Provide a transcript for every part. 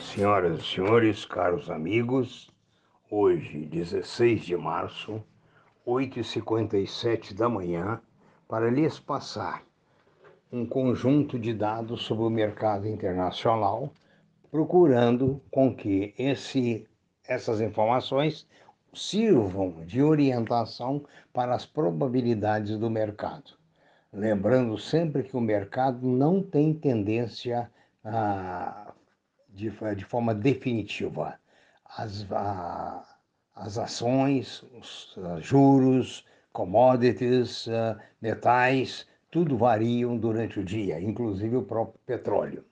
Senhoras e senhores, caros amigos, hoje, 16 de março, 8h57 da manhã, para lhes passar um conjunto de dados sobre o mercado internacional, procurando com que esse, essas informações sirvam de orientação para as probabilidades do mercado. Lembrando sempre que o mercado não tem tendência a de, de forma definitiva. As, a, as ações, os juros, commodities, uh, metais, tudo variam durante o dia, inclusive o próprio petróleo.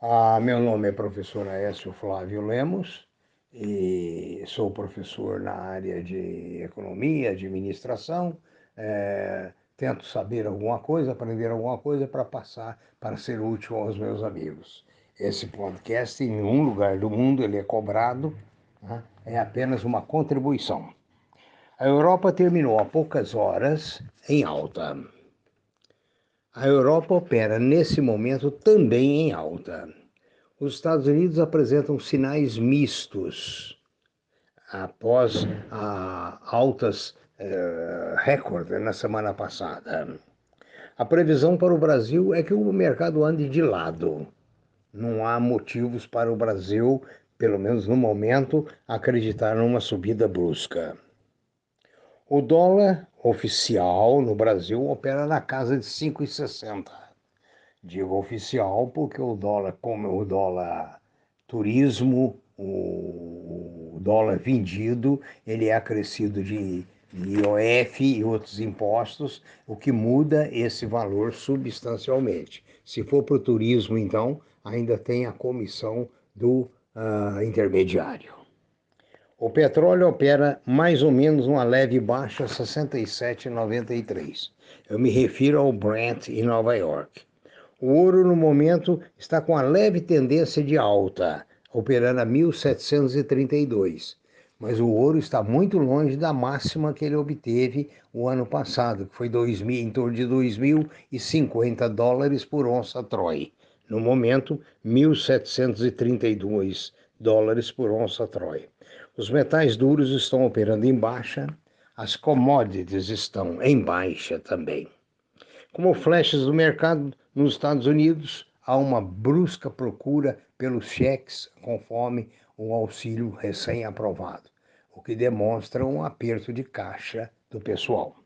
Ah, meu nome é professor Aécio Flávio Lemos e sou professor na área de economia, administração. É, tento saber alguma coisa, aprender alguma coisa para passar, para ser útil aos meus amigos. Esse podcast, em nenhum lugar do mundo, ele é cobrado, né? é apenas uma contribuição. A Europa terminou há poucas horas em alta. A Europa opera nesse momento também em alta. Os Estados Unidos apresentam sinais mistos após altas eh, recorde na semana passada. A previsão para o Brasil é que o mercado ande de lado não há motivos para o Brasil, pelo menos no momento, acreditar numa subida brusca. O dólar oficial no Brasil opera na casa de 5,60. Digo oficial porque o dólar, como o dólar turismo, o dólar vendido, ele é acrescido de IOF e outros impostos, o que muda esse valor substancialmente. Se for para o turismo, então, ainda tem a comissão do uh, intermediário. O petróleo opera mais ou menos uma leve baixa 67,93. Eu me refiro ao Brent em Nova York. O ouro no momento está com a leve tendência de alta, operando a 1732. Mas o ouro está muito longe da máxima que ele obteve o ano passado, que foi 2000, em torno de 2.050 dólares por onça Troy. No momento, 1.732 dólares por onça Troy. Os metais duros estão operando em baixa, as commodities estão em baixa também. Como flechas do mercado nos Estados Unidos, há uma brusca procura pelos cheques conforme o auxílio recém-aprovado, o que demonstra um aperto de caixa do pessoal.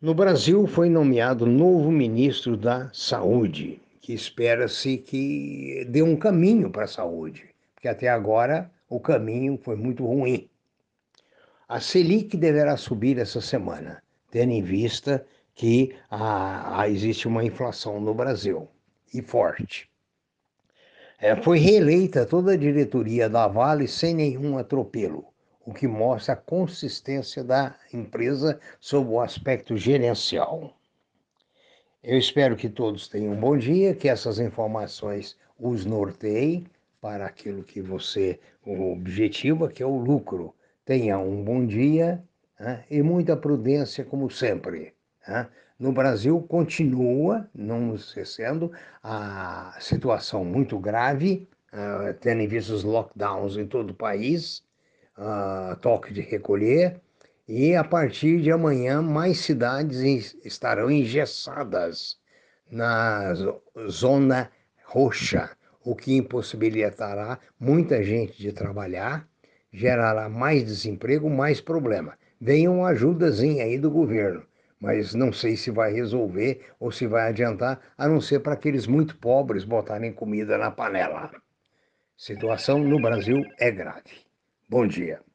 No Brasil, foi nomeado novo ministro da Saúde, que espera-se que dê um caminho para a saúde, porque até agora o caminho foi muito ruim. A Selic deverá subir essa semana, tendo em vista que ah, existe uma inflação no Brasil, e forte. É, foi reeleita toda a diretoria da Vale sem nenhum atropelo, o que mostra a consistência da empresa sob o aspecto gerencial. Eu espero que todos tenham um bom dia, que essas informações os norteiem para aquilo que você o objetivo que é o lucro. Tenha um bom dia né, e muita prudência, como sempre. Né? No Brasil, continua, não esquecendo, a situação muito grave, uh, tendo em vista os lockdowns em todo o país, uh, toque de recolher, e a partir de amanhã, mais cidades estarão engessadas na zona roxa, o que impossibilitará muita gente de trabalhar, gerará mais desemprego, mais problema. Venham uma ajudazinha aí do governo, mas não sei se vai resolver ou se vai adiantar, a não ser para aqueles muito pobres botarem comida na panela. Situação no Brasil é grave. Bom dia.